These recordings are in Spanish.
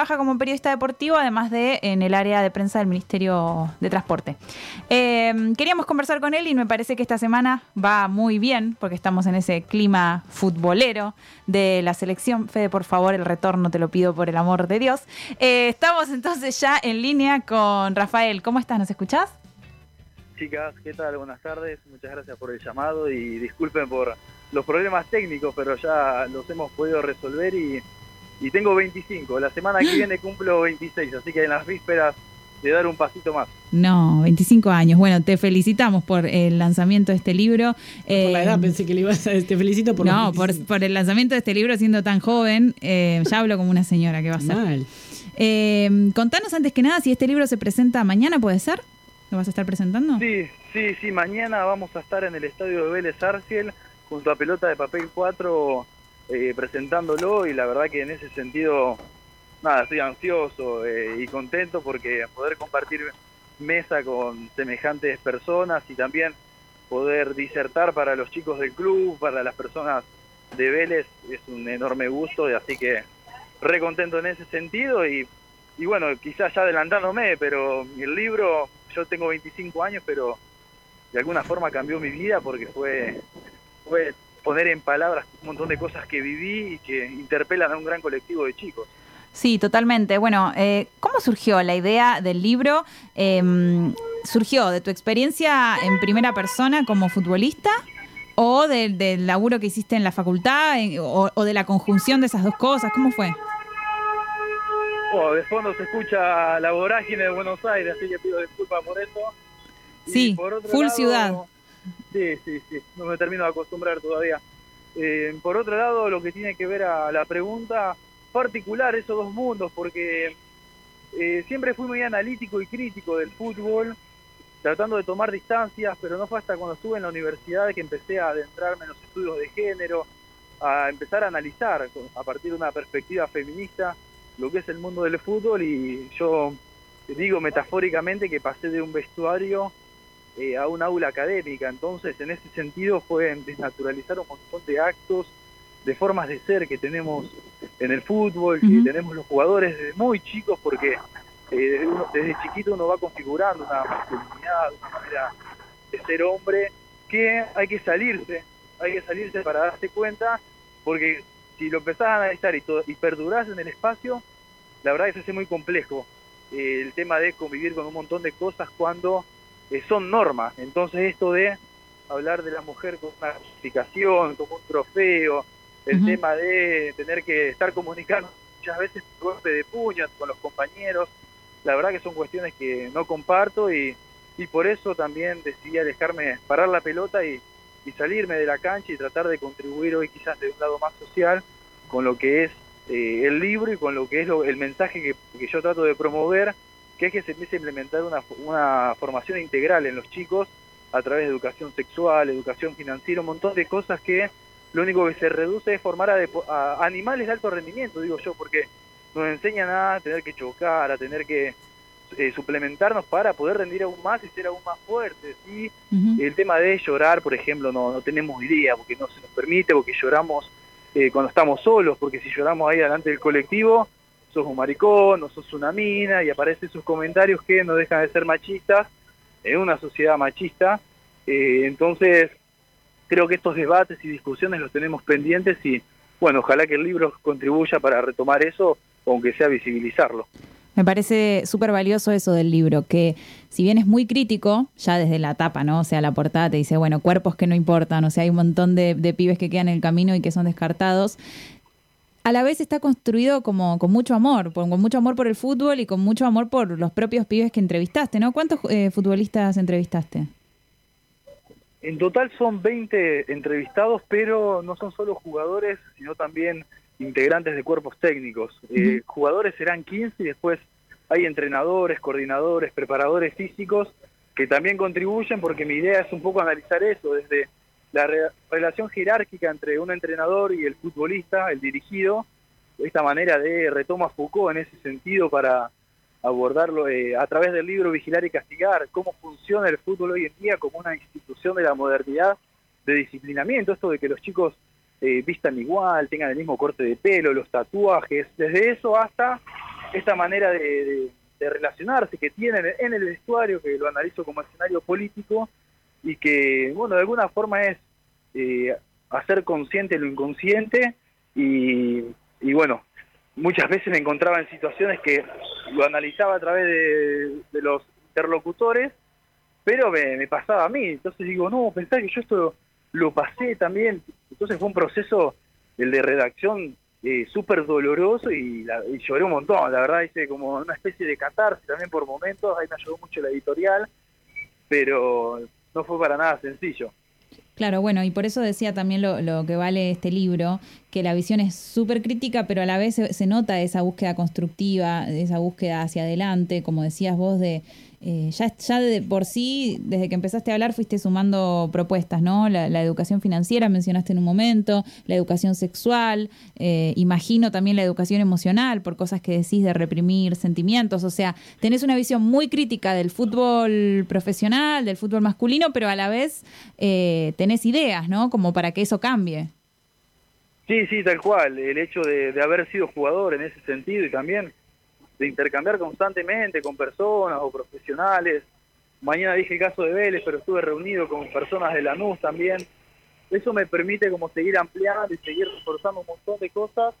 trabaja como periodista deportivo, además de en el área de prensa del Ministerio de Transporte. Eh, queríamos conversar con él y me parece que esta semana va muy bien, porque estamos en ese clima futbolero de la selección. Fede, por favor, el retorno te lo pido por el amor de Dios. Eh, estamos entonces ya en línea con Rafael. ¿Cómo estás? ¿Nos escuchás? Chicas, ¿qué tal? Buenas tardes. Muchas gracias por el llamado y disculpen por los problemas técnicos, pero ya los hemos podido resolver y y tengo 25. La semana que viene cumplo 26, así que en las vísperas de dar un pasito más. No, 25 años. Bueno, te felicitamos por el lanzamiento de este libro. por la edad eh, pensé que le ibas a... Te felicito por No, por, por, el lanzamiento de este libro siendo tan joven. Eh, ya hablo como una señora que va a ser. Mal. Eh, contanos antes que nada si este libro se presenta mañana, ¿puede ser? ¿Lo vas a estar presentando? Sí, sí, sí. Mañana vamos a estar en el estadio de Vélez Arciel junto a Pelota de Papel 4 eh, presentándolo y la verdad que en ese sentido, nada, estoy ansioso eh, y contento porque poder compartir mesa con semejantes personas y también poder disertar para los chicos del club, para las personas de Vélez, es un enorme gusto, y así que re contento en ese sentido y, y bueno, quizás ya adelantándome, pero el libro, yo tengo 25 años, pero de alguna forma cambió mi vida porque fue, fue poner en palabras un montón de cosas que viví y que interpelan a un gran colectivo de chicos. Sí, totalmente. Bueno, eh, ¿cómo surgió la idea del libro? Em, ¿Surgió de tu experiencia en primera persona como futbolista o del laburo que hiciste en la facultad o, de la conjunción de esas dos cosas? ¿Cómo fue? Oh, de fondo se escucha la vorágine de Buenos Aires, así que pido disculpas por eso. Sí, full ciudad. Sí, sí, sí, no me termino de acostumbrar todavía. Eh, por otro lado, lo que tiene que ver a la pregunta particular, esos dos mundos, porque eh, siempre fui muy analítico y crítico del fútbol, tratando de tomar distancias, pero no fue hasta cuando estuve en la universidad que empecé a adentrarme en los estudios de género, a empezar a analizar a partir de una perspectiva feminista lo que es el mundo del fútbol y yo digo metafóricamente que pasé de un vestuario eh, a un aula académica. Entonces, en ese sentido, fue desnaturalizar un montón de actos, de formas de ser que tenemos en el fútbol, que tenemos los jugadores desde muy chicos, porque eh, desde, chiquito uno va configurando una masculinidad, una manera de ser hombre, que hay que salirse, hay que salirse para darse cuenta, porque si lo empezás a analizar y, todo, y perdurás en el espacio, la verdad es que se hace muy complejo eh, el tema de convivir con un montón de cosas cuando eh, son normas. Entonces esto de hablar de la mujer con una justificación, como un trofeo, el tema de tener que estar comunicando muchas veces golpe de puño con los compañeros, la verdad que son cuestiones que no comparto y, y por eso también decidí dejarme parar la pelota y, y, salirme de la cancha y tratar de contribuir hoy quizás de un lado más social con lo que es eh, el libro y con lo que es el mensaje que, que yo trato de promover que es que se empiece a implementar una, una formación integral en los chicos a través de educación sexual, educación financiera, un montón de cosas que lo único que se reduce es formar a, animales de alto rendimiento, digo yo, porque nos enseñan a tener que chocar, a tener que eh, suplementarnos para poder rendir aún más y ser aún más fuertes. Y el tema de llorar, por ejemplo, no, no tenemos idea, porque no se nos permite, porque lloramos eh, cuando estamos solos, porque si lloramos ahí delante del colectivo, sos un maricón, o sos una mina, y aparecen sus comentarios que no dejan de ser machistas, en una sociedad machista. Eh, entonces, creo que estos debates y discusiones los tenemos pendientes y, bueno, ojalá que el libro contribuya para retomar eso, aunque sea visibilizarlo. Me parece súper valioso eso del libro, que si bien es muy crítico, ya desde la tapa, ¿no? O sea, la portada te dice, bueno, cuerpos que no importan, o sea, hay un montón de, de pibes que quedan en el camino y que son descartados a la vez está construido como con mucho amor, con mucho amor por el fútbol y con mucho amor por los propios pibes que entrevistaste, ¿no? ¿Cuántos eh, futbolistas entrevistaste? En total son 20 entrevistados, pero no son solo jugadores, sino también integrantes de cuerpos técnicos. Eh, jugadores serán 15 y después hay entrenadores, coordinadores, preparadores físicos que también contribuyen porque mi idea es un poco analizar eso desde la relación jerárquica entre un entrenador y el futbolista, el dirigido, esta manera de retoma Foucault en ese sentido para abordarlo eh, a través del libro Vigilar y Castigar, cómo funciona el fútbol hoy en día como una institución de la modernidad de disciplinamiento, esto de que los chicos eh, vistan igual, tengan el mismo corte de pelo, los tatuajes, desde eso hasta esta manera de, relacionarse que tienen en el vestuario, que lo analizo como escenario político, y que, bueno, de alguna forma es eh, hacer consciente lo inconsciente y, y, bueno, muchas veces me encontraba en situaciones que lo analizaba a través de, los interlocutores, pero me, pasaba a mí. Entonces digo, no, pensá que yo esto lo pasé también. Entonces fue un proceso, el de redacción, eh, súper doloroso y, y, lloré un montón. La verdad hice como una especie de catarsis también por momentos. Ahí me ayudó mucho la editorial, pero no fue para nada sencillo. Claro, bueno, y por eso decía también lo, lo que vale este libro, que la visión es súper crítica, pero a la vez se, se, nota esa búsqueda constructiva, esa búsqueda hacia adelante, como decías vos, de eh, ya, ya de por sí, desde que empezaste a hablar, fuiste sumando propuestas, ¿no? La, educación financiera mencionaste en un momento, la educación sexual, eh, imagino también la educación emocional, por cosas que decís de reprimir sentimientos, o sea, tenés una visión muy crítica del fútbol profesional, del fútbol masculino, pero a la vez eh, tenés ideas, ¿no? Como para que eso cambie. Sí, sí, tal cual. El hecho de, de haber sido jugador en ese sentido y también de intercambiar constantemente con personas o profesionales. Mañana dije el caso de Vélez, pero estuve reunido con personas de Lanús también. Eso me permite como seguir ampliando y seguir reforzando un montón de cosas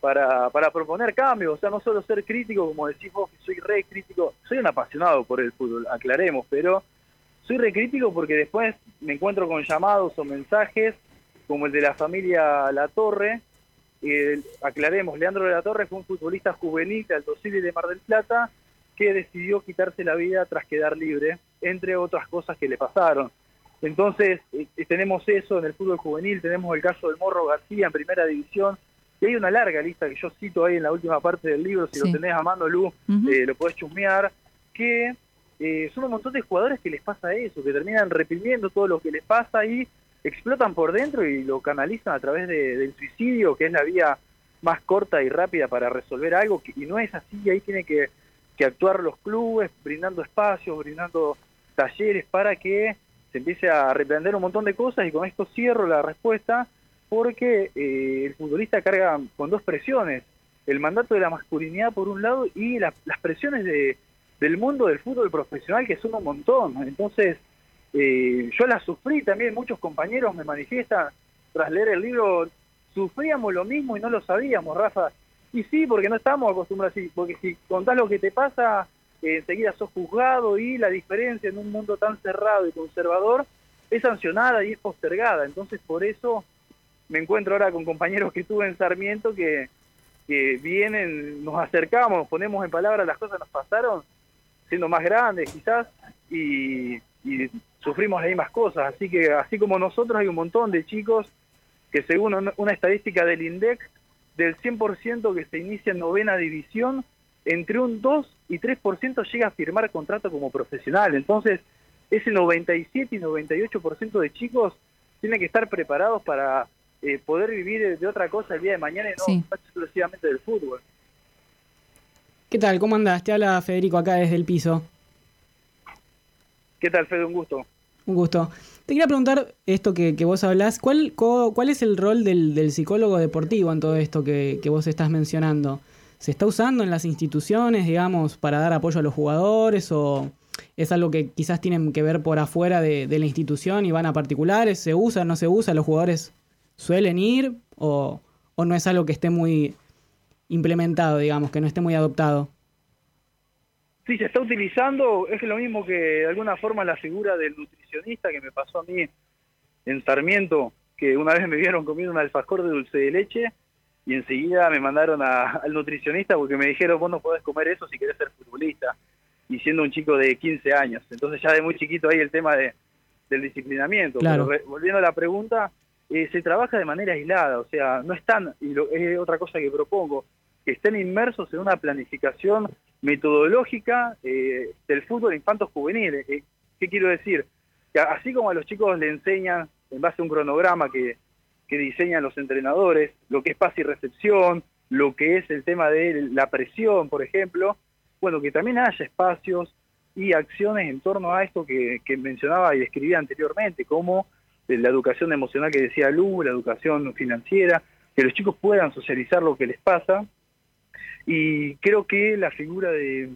para, para proponer cambios. O sea, no solo ser crítico, como decís vos, que soy re crítico. Soy un apasionado por el fútbol, aclaremos, pero soy re crítico porque después me encuentro con llamados o mensajes como el de la familia La Torre, eh, aclaremos, Leandro de la Torre fue un futbolista juvenil de Alto de Mar del Plata que decidió quitarse la vida tras quedar libre, entre otras cosas que le pasaron. Entonces, eh, tenemos eso en el fútbol juvenil, tenemos el caso del Morro García en primera división, y hay una larga lista que yo cito ahí en la última parte del libro, si lo tenés a mano, Lu, eh, lo podés chusmear, que son un montón de jugadores que les pasa eso, que terminan reprimiendo todo lo que les pasa y explotan por dentro y lo canalizan a través del suicidio, que es la vía más corta y rápida para resolver algo, y no es así, ahí tiene que, actuar los clubes, brindando espacios, brindando talleres para que se empiece a reprender un montón de cosas, y con esto cierro la respuesta, porque eh, el futbolista carga con dos presiones, el mandato de la masculinidad por un lado y las presiones de, del mundo del fútbol profesional, que son un montón, entonces eh, yo la sufrí también, muchos compañeros me manifiestan tras leer el libro, sufríamos lo mismo y no lo sabíamos, Rafa. Y sí, porque no estamos acostumbrados porque si contás lo que te pasa, eh, enseguida sos juzgado y la diferencia en un mundo tan cerrado y conservador es sancionada y es postergada. Entonces por eso me encuentro ahora con compañeros que tuve en Sarmiento que, que vienen, nos acercamos, ponemos en palabras las cosas que nos pasaron, siendo más grandes quizás, y y sufrimos las mismas cosas. Así que, así como nosotros, hay un montón de chicos que, según una estadística del INDEC, del 100% que se inicia en novena división, entre un 2 y 3% llega a firmar contrato como profesional. Entonces, ese 97 y 98% de chicos tienen que estar preparados para eh, poder vivir de otra cosa el día de mañana y no exclusivamente del fútbol. ¿Qué tal? ¿Cómo andás? Te habla Federico acá desde el piso. ¿Qué tal, Fede? Un gusto. Un gusto. Te quería preguntar esto que, vos hablás, ¿cuál, ¿cuál es el rol del, psicólogo deportivo en todo esto que, vos estás mencionando? ¿Se está usando en las instituciones, digamos, para dar apoyo a los jugadores o es algo que quizás tienen que ver por afuera de, la institución y van a particulares? ¿Se usa, no se usa? ¿Los jugadores suelen ir o, o no es algo que esté muy implementado, digamos, que no esté muy adoptado? Sí, se está utilizando, es lo mismo que de alguna forma la figura del nutricionista que me pasó a mí en Sarmiento, que una vez me vieron comiendo un alfajor de dulce de leche y enseguida me mandaron al nutricionista porque me dijeron, vos no podés comer eso si querés ser futbolista, y siendo un chico de 15 años. Entonces ya de muy chiquito ahí el tema de, del disciplinamiento. Pero volviendo a la pregunta, eh, se trabaja de manera aislada, o sea, no están, y es otra cosa que propongo, que estén inmersos en una planificación metodológica eh, del fútbol infantos juveniles. Eh, ¿Qué quiero decir? Que así como a los chicos le enseñan en base a un cronograma que, diseñan los entrenadores, lo que es pase y recepción, lo que es el tema de la presión, por ejemplo, bueno, que también haya espacios y acciones en torno a esto que, que mencionaba y describía anteriormente, como la educación emocional que decía Lu, la educación financiera, que los chicos puedan socializar lo que les pasa Y creo que la figura de,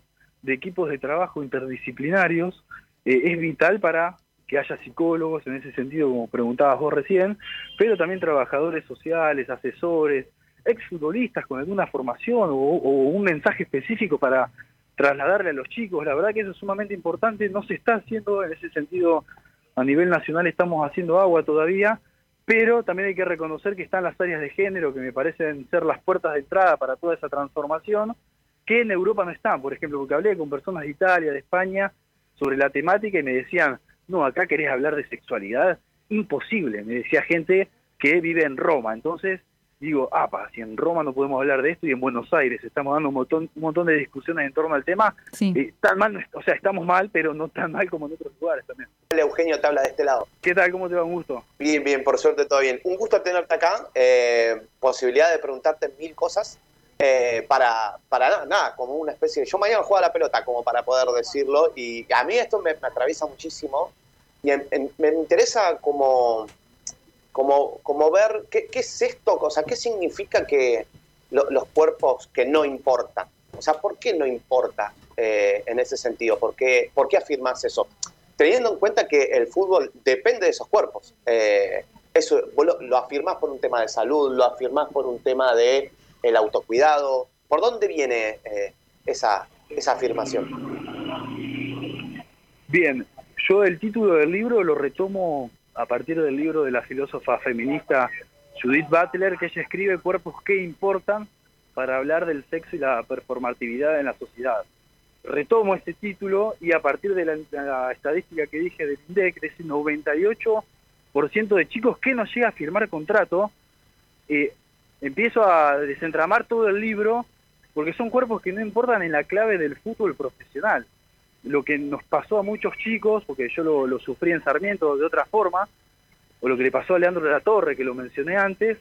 equipos de trabajo interdisciplinarios eh, es vital para que haya psicólogos en ese sentido, como preguntabas vos recién, pero también trabajadores sociales, asesores, exfutbolistas con alguna formación o, un mensaje específico para trasladarle a los chicos. La verdad que eso es sumamente importante, no se está haciendo en ese sentido a nivel nacional, estamos haciendo agua todavía, pero también hay que reconocer que están las áreas de género que me parecen ser las puertas de entrada para toda esa transformación, que en Europa no están, por ejemplo, porque hablé con personas de Italia, de España, sobre la temática y me decían, no, acá querés hablar de sexualidad, imposible, me decía gente que vive en Roma, entonces digo, apa, si en Roma no podemos hablar de esto y en Buenos Aires estamos dando un montón, un montón de discusiones en torno al tema, eh, tan mal, o sea, estamos mal, pero no tan mal como en otros lugares también. Eugenio te habla de este lado. ¿Qué tal? ¿Cómo te va? Un gusto. Bien, bien, por suerte todo bien. Un gusto tenerte acá, eh, posibilidad de preguntarte mil cosas. Eh, para, para nada, como una especie de... Yo mañana juego a la pelota, como para poder decirlo, y a mí esto me, atraviesa muchísimo, y me interesa como como, como ver qué, es esto, o sea, qué significa que los cuerpos que no importan. O sea, ¿por qué no importa eh, en ese sentido? ¿Por qué, ¿Por qué afirmas eso? Teniendo en cuenta que el fútbol depende de esos cuerpos. Eh, eso lo, lo, afirmás por un tema de salud, lo afirmás por un tema de el autocuidado. ¿Por dónde viene eh, esa, esa afirmación? Bien, yo el título del libro lo retomo a partir del libro de la filósofa feminista Judith Butler, que ella escribe Cuerpos que importan para hablar del sexo y la performatividad en la sociedad. Retomo este título y a partir de la, estadística que dije del INDEC, de ese 98% de chicos que no llega a firmar contrato, eh, empiezo a desentramar todo el libro porque son cuerpos que no importan en la clave del fútbol profesional lo que nos pasó a muchos chicos, porque yo lo, sufrí en Sarmiento de otra forma, o lo que le pasó a Leandro de la Torre, que lo mencioné antes,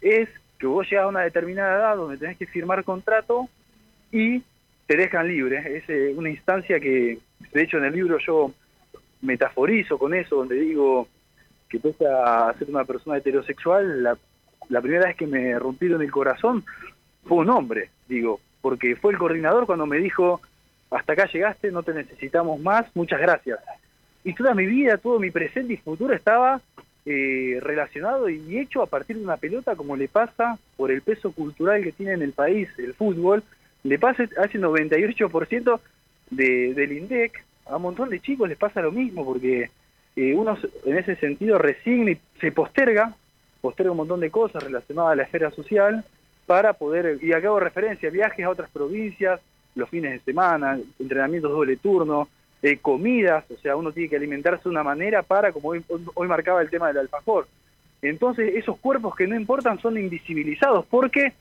es que vos llegas a una determinada edad donde tenés que firmar contrato y te dejan libre. Es eh, una instancia que, de hecho, en el libro yo metaforizo con eso, donde digo que pese a ser una persona heterosexual, la, la primera vez que me rompieron el corazón fue un hombre, digo, porque fue el coordinador cuando me dijo, hasta acá llegaste, no te necesitamos más, muchas gracias. Y toda mi vida, todo mi presente y futuro estaba eh, relacionado y hecho a partir de una pelota como le pasa por el peso cultural que tiene en el país el fútbol, le pasa hace 98% de, del INDEC, a un montón de chicos les pasa lo mismo porque eh, uno en ese sentido resigna y se posterga, posterga un montón de cosas relacionadas a la esfera social para poder, y acabo referencia, viajes a otras provincias, los fines de semana, entrenamientos doble turno, eh, comidas, o sea, uno tiene que alimentarse de una manera para, como hoy, marcaba el tema del alfajor. Entonces, esos cuerpos que no importan son invisibilizados. ¿Por qué?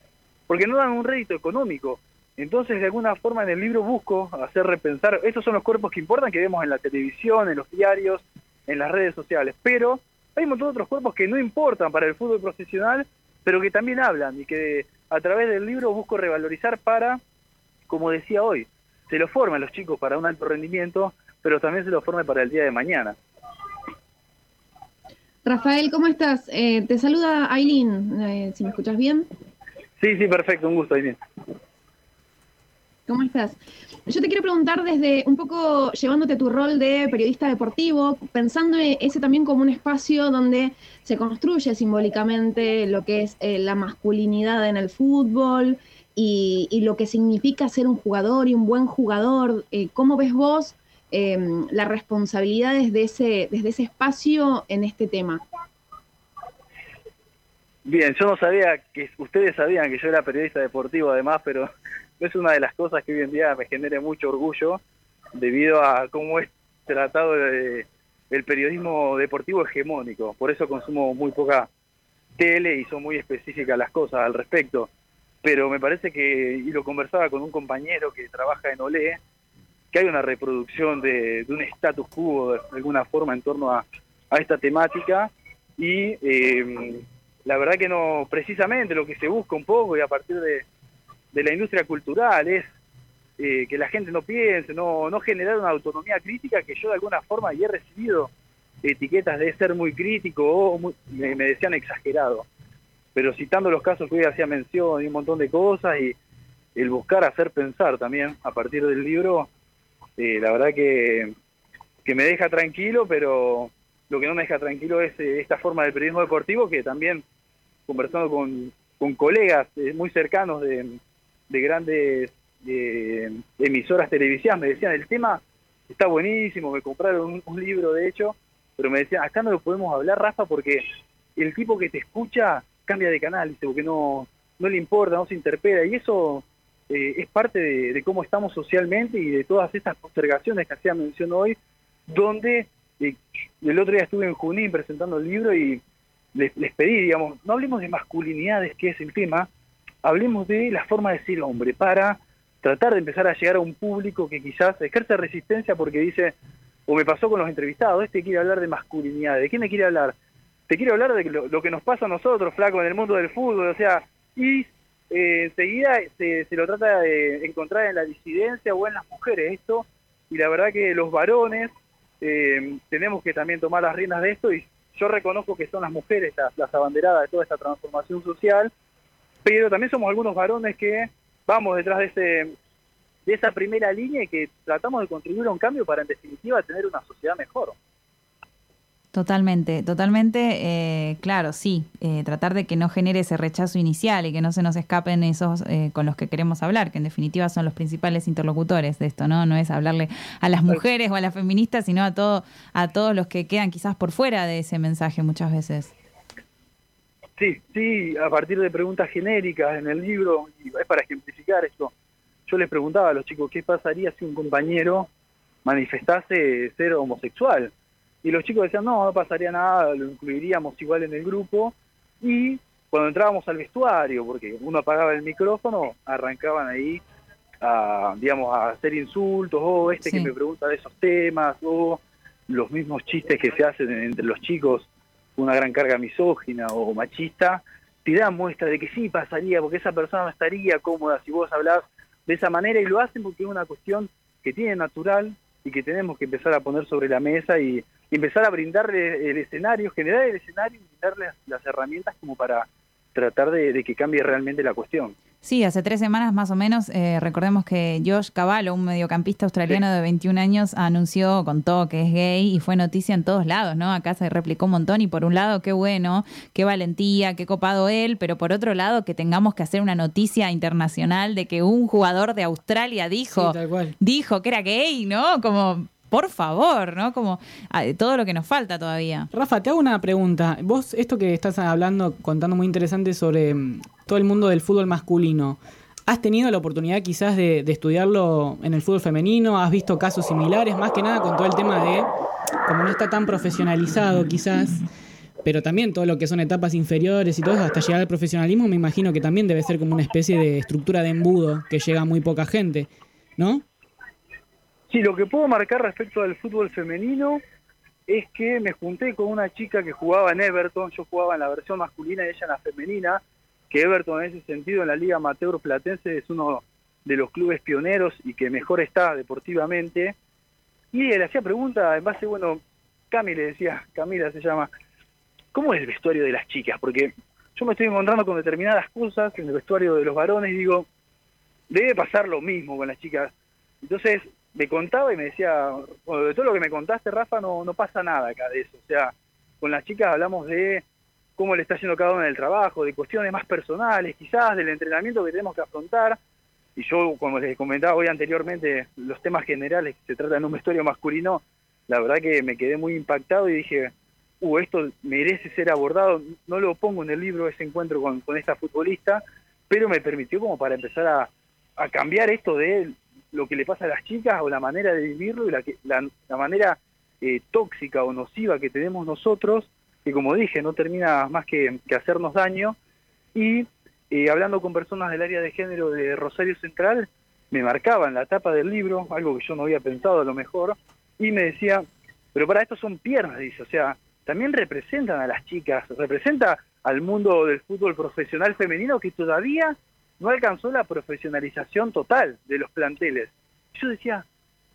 Porque no dan un rédito económico. Entonces, de alguna forma en el libro busco hacer repensar, estos son los cuerpos que importan, que vemos en la televisión, en los diarios, en las redes sociales, pero hay un montón de otros cuerpos que no importan para el fútbol profesional, pero que también hablan y que a través del libro busco revalorizar para como decía hoy, se lo forman los chicos para un alto rendimiento, pero también se lo forme para el día de mañana. Rafael, ¿cómo estás? Eh, te saluda Aileen, eh, si me escuchas bien. Sí, sí, perfecto, un gusto, Aileen. ¿Cómo estás? Yo te quiero preguntar desde un poco llevándote tu rol de periodista deportivo, pensando ese también como un espacio donde se construye simbólicamente lo que es eh, la masculinidad en el fútbol, y, lo que significa ser un jugador y un buen jugador. Eh, ¿Cómo ves vos eh, las responsabilidades de ese, desde ese espacio en este tema? Bien, yo no sabía que ustedes sabían que yo era periodista deportivo además, pero es una de las cosas que hoy en día me genera mucho orgullo debido a cómo es tratado el periodismo deportivo hegemónico. Por eso consumo muy poca tele y son muy específicas las cosas al respecto pero me parece que, y lo conversaba con un compañero que trabaja en Olé, que hay una reproducción de, un status quo de alguna forma en torno a, esta temática y em, la verdad que no, precisamente lo que se busca un poco y a partir de, la industria cultural es eh, que la gente no piense, no, no generar una autonomía crítica que yo de alguna forma y he recibido etiquetas de ser muy crítico o me decían exagerado pero citando los casos que hoy hacía mención y un montón de cosas y el buscar hacer pensar también a partir del libro, eh, la verdad que, que me deja tranquilo, pero lo que no me deja tranquilo es eh, esta forma del periodismo deportivo que también conversando con, colegas eh, muy cercanos de, de grandes emisoras televisivas me decían el tema está buenísimo, me compraron un, libro de hecho, pero me decían acá no lo podemos hablar Rafa porque el tipo que te escucha cambia de canal, dice, porque no, no le importa, no se interpela y eso eh, es parte de, cómo estamos socialmente y de todas estas postergaciones que hacía mención hoy, donde eh, el otro día estuve en Junín presentando el libro y les, pedí, digamos, no hablemos de masculinidades, que es el tema, hablemos de la forma de ser hombre, para tratar de empezar a llegar a un público que quizás ejerce resistencia porque dice, o me pasó con los entrevistados, este quiere hablar de masculinidad, ¿de qué me quiere hablar? Te quiero hablar de lo, que nos pasa a nosotros, flaco, en el mundo del fútbol, o sea, y eh, enseguida se, lo trata de encontrar en la disidencia o en las mujeres esto, y la verdad que los varones eh, tenemos que también tomar las riendas de esto y yo reconozco que son las mujeres las, abanderadas de toda esta transformación social, pero también somos algunos varones que vamos detrás de de esa primera línea y que tratamos de contribuir a un cambio para en definitiva tener una sociedad mejor. Totalmente, totalmente, eh, claro, sí, eh, tratar de que no genere ese rechazo inicial y que no se nos escapen esos eh, con los que queremos hablar, que en definitiva son los principales interlocutores de esto, ¿no? No es hablarle a las mujeres o a las feministas, sino a, todo, a todos los que quedan quizás por fuera de ese mensaje muchas veces. Sí, sí, a partir de preguntas genéricas en el libro, y es para ejemplificar esto, yo les preguntaba a los chicos qué pasaría si un compañero manifestase ser homosexual y los chicos decían, no, no pasaría nada, lo incluiríamos igual en el grupo. Y cuando entrábamos al vestuario, porque uno apagaba el micrófono, arrancaban ahí a, digamos, a hacer insultos, o este que me pregunta de esos temas, o los mismos chistes que se hacen entre los chicos, una gran carga misógina o machista, te dan muestra de que sí pasaría, porque esa persona no estaría cómoda si vos hablás de esa manera, y lo hacen porque es una cuestión que tiene natural y que tenemos que empezar a poner sobre la mesa y, empezar a brindarle el escenario, generar el escenario y brindarle las, herramientas como para tratar de, que cambie realmente la cuestión. Sí, hace tres semanas más o menos, eh, recordemos que Josh Cavallo, un mediocampista australiano de 21 años, anunció, contó que es gay y fue noticia en todos lados, ¿no? Acá se replicó un montón y por un lado, qué bueno, qué valentía, qué copado él, pero por otro lado, que tengamos que hacer una noticia internacional de que un jugador de Australia dijo, dijo que era gay, ¿no? Como por favor, ¿no? Como ah, todo lo que nos falta todavía. Rafa, te hago una pregunta. Vos, esto que estás hablando, contando muy interesante sobre mm, todo el mundo del fútbol masculino, ¿has tenido la oportunidad quizás de, estudiarlo en el fútbol femenino? ¿Has visto casos similares? Más que nada con todo el tema de, como no está tan profesionalizado quizás, pero también todo lo que son etapas inferiores y todo hasta llegar al profesionalismo, me imagino que también debe ser como una especie de estructura de embudo que llega a muy poca gente, ¿no? Sí, lo que puedo marcar respecto al fútbol femenino es que me junté con una chica que jugaba en Everton, yo jugaba en la versión masculina y ella en la femenina, que Everton en ese sentido en la Liga Amateur Platense es uno de los clubes pioneros y que mejor está deportivamente. Y le hacía pregunta en base, bueno, Cami le decía, Camila se llama, ¿cómo es el vestuario de las chicas? Porque yo me estoy encontrando con determinadas cosas en el vestuario de los varones y digo, debe pasar lo mismo con las chicas. Entonces, me contaba y me decía, bueno, de todo lo que me contaste, Rafa, no, no pasa nada acá de eso. O sea, con las chicas hablamos de cómo le está haciendo cada una en el trabajo, de cuestiones más personales, quizás del entrenamiento que tenemos que afrontar. Y yo, como les comentaba hoy anteriormente, los temas generales que se tratan en un vestuario masculino, la verdad que me quedé muy impactado y dije, uh, esto merece ser abordado. No lo pongo en el libro ese encuentro con, con esta futbolista, pero me permitió como para empezar a, a cambiar esto de lo que le pasa a las chicas o la manera de vivirlo y la, la, la manera eh, tóxica o nociva que tenemos nosotros, que como dije, no termina más que, hacernos daño. Y eh, hablando con personas del área de género de Rosario Central, me marcaban la tapa del libro, algo que yo no había pensado a lo mejor, y me decía, pero para esto son piernas, dice, o sea, también representan a las chicas, representa al mundo del fútbol profesional femenino que todavía no alcanzó la profesionalización total de los planteles. Yo decía,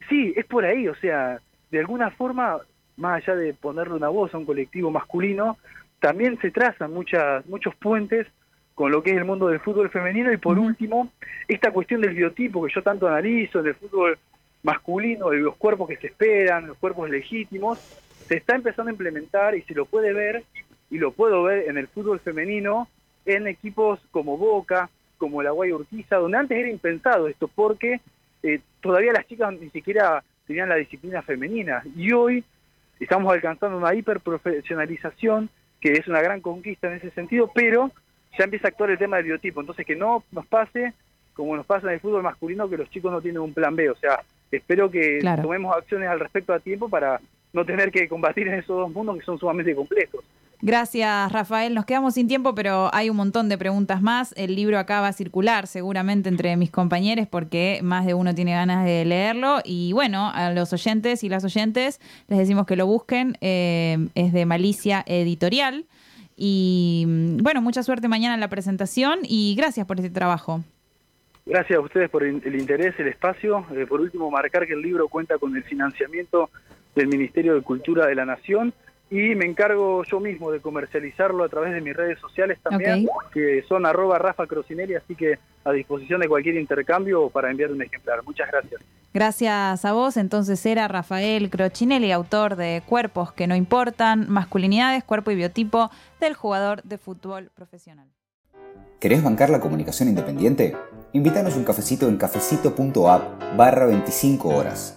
sí, es por ahí, o sea, de alguna forma, más allá de ponerle una voz a un colectivo masculino, también se trazan muchas, muchos puentes con lo que es el mundo del fútbol femenino y por último, esta cuestión del biotipo que yo tanto analizo en el fútbol masculino, de los cuerpos que se esperan, los cuerpos legítimos, se está empezando a implementar y se lo puede ver y lo puedo ver en el fútbol femenino en equipos como Boca, como la Guay Urquiza, donde antes era impensado esto porque eh, todavía las chicas ni siquiera tenían la disciplina femenina. Y hoy estamos alcanzando una hiperprofesionalización que es una gran conquista en ese sentido, pero ya empieza a actuar el tema del biotipo, entonces que no nos pase como nos pasa en el fútbol masculino que los chicos no tienen un plan B, o sea, espero que tomemos acciones al respecto a tiempo para no tener que combatir en esos dos mundos que son sumamente complejos. Gracias, Rafael. Nos quedamos sin tiempo, pero hay un montón de preguntas más. El libro acá va a circular seguramente entre mis compañeros porque más de uno tiene ganas de leerlo. Y bueno, a los oyentes y las oyentes les decimos que lo busquen. Eh, es de Malicia Editorial. Y bueno, mucha suerte mañana en la presentación y gracias por este trabajo. Gracias a ustedes por el interés, el espacio. Eh, por último, marcar que el libro cuenta con el financiamiento del Ministerio de Cultura de la Nación y me encargo yo mismo de comercializarlo a través de mis redes sociales también, que son arroba Rafa Crocinelli, así que a disposición de cualquier intercambio para enviar un ejemplar. Muchas gracias. Gracias a vos. Entonces era Rafael Crocinelli, autor de Cuerpos que no importan, masculinidades, cuerpo y biotipo del jugador de fútbol profesional. ¿Querés bancar la comunicación independiente? Invítanos un cafecito en cafecito.app barra 25 horas.